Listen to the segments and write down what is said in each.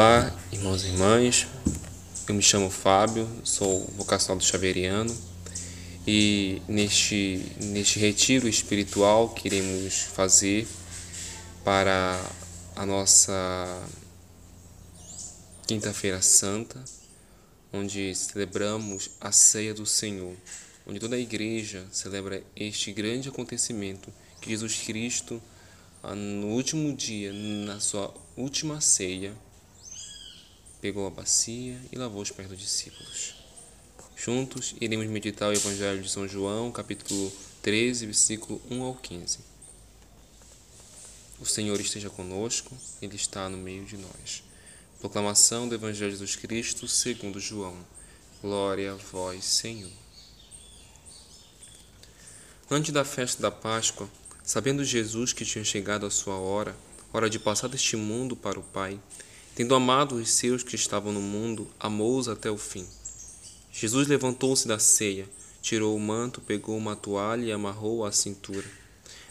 Olá, irmãos e irmãs. Eu me chamo Fábio, sou vocacional do Xaveriano e neste, neste retiro espiritual que iremos fazer para a nossa Quinta-feira Santa, onde celebramos a ceia do Senhor, onde toda a igreja celebra este grande acontecimento que Jesus Cristo, no último dia, na sua última ceia, pegou a bacia e lavou os pés dos discípulos. Juntos iremos meditar o Evangelho de São João, capítulo 13, versículo 1 ao 15. O Senhor esteja conosco, Ele está no meio de nós. Proclamação do Evangelho de Jesus Cristo segundo João. Glória a vós, Senhor. Antes da festa da Páscoa, sabendo Jesus que tinha chegado a sua hora, hora de passar deste mundo para o Pai, Tendo amado os seus que estavam no mundo, amou-os até o fim. Jesus levantou-se da ceia, tirou o manto, pegou uma toalha e amarrou-a à cintura.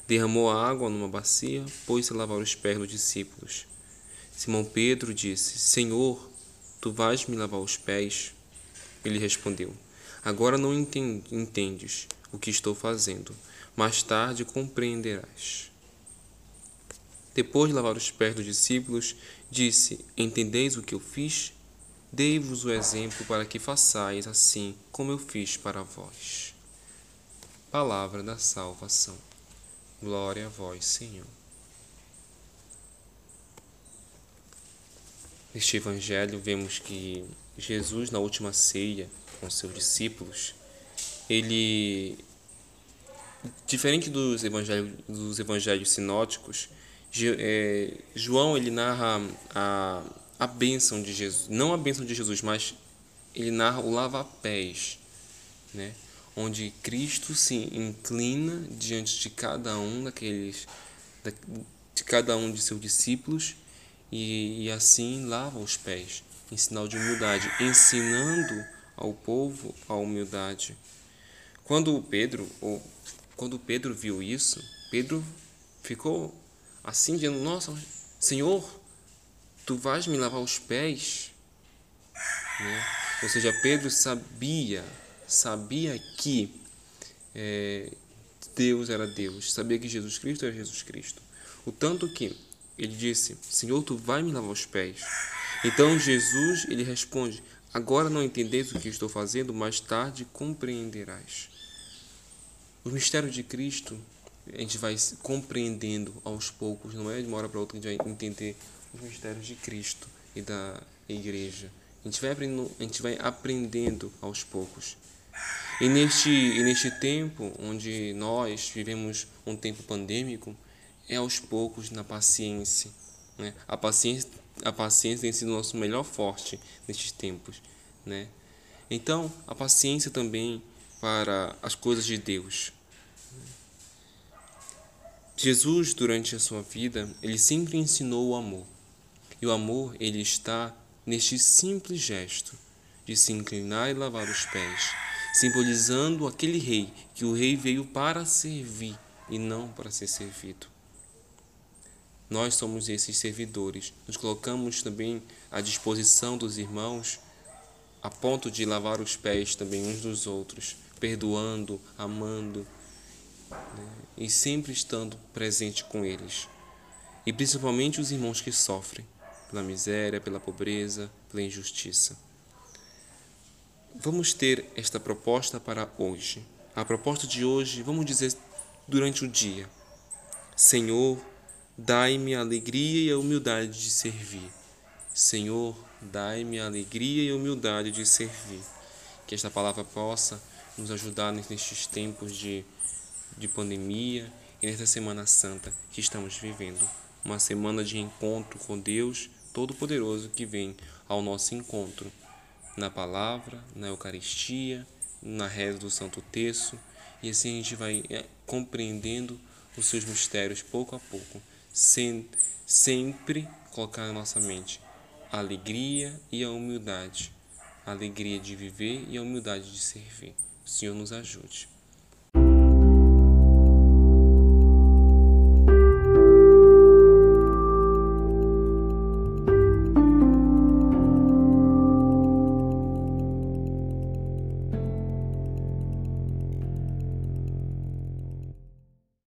Derramou a água numa bacia, pôs-se a lavar os pés dos discípulos. Simão Pedro disse: Senhor, tu vais me lavar os pés? Ele respondeu: Agora não entendes o que estou fazendo, mais tarde compreenderás. Depois de lavar os pés dos discípulos, disse: Entendeis o que eu fiz? Dei-vos o exemplo para que façais assim como eu fiz para vós. Palavra da salvação. Glória a vós, Senhor. Neste evangelho vemos que Jesus, na última ceia com seus discípulos, ele, diferente dos evangelhos, dos evangelhos sinóticos, João ele narra a, a bênção de Jesus, não a bênção de Jesus, mas ele narra o lava-pés, né? onde Cristo se inclina diante de cada um daqueles, de cada um de seus discípulos e, e assim lava os pés, em sinal de humildade, ensinando ao povo a humildade. Quando Pedro, ou, quando Pedro viu isso, Pedro ficou assim dizendo: Nossa, Senhor, tu vais me lavar os pés? Né? Ou seja, Pedro sabia, sabia que é, Deus era Deus, sabia que Jesus Cristo era Jesus Cristo. O tanto que ele disse: Senhor, tu vai me lavar os pés. Então Jesus ele responde: Agora não entendeis o que estou fazendo, mais tarde compreenderás. O mistério de Cristo a gente vai compreendendo aos poucos, não é de uma hora para outra que a gente vai entender os mistérios de Cristo e da igreja. A gente vai aprendendo, a gente vai aprendendo aos poucos. E neste, e neste tempo, onde nós vivemos um tempo pandêmico, é aos poucos na paciência. Né? A, paciência a paciência tem sido o nosso melhor forte nestes tempos. Né? Então, a paciência também para as coisas de Deus. Jesus, durante a sua vida, ele sempre ensinou o amor. E o amor, ele está neste simples gesto de se inclinar e lavar os pés, simbolizando aquele rei, que o rei veio para servir e não para ser servido. Nós somos esses servidores. Nos colocamos também à disposição dos irmãos, a ponto de lavar os pés também uns dos outros, perdoando, amando, né? e sempre estando presente com eles. E principalmente os irmãos que sofrem pela miséria, pela pobreza, pela injustiça. Vamos ter esta proposta para hoje. A proposta de hoje, vamos dizer durante o dia: Senhor, dai-me a alegria e a humildade de servir. Senhor, dai-me a alegria e a humildade de servir. Que esta palavra possa nos ajudar nestes tempos de de pandemia e nesta Semana Santa que estamos vivendo. Uma semana de encontro com Deus Todo-Poderoso que vem ao nosso encontro na palavra, na Eucaristia, na reza do Santo Terço e assim a gente vai é, compreendendo os seus mistérios pouco a pouco, sem, sempre colocar na nossa mente a alegria e a humildade, a alegria de viver e a humildade de servir. O Senhor nos ajude.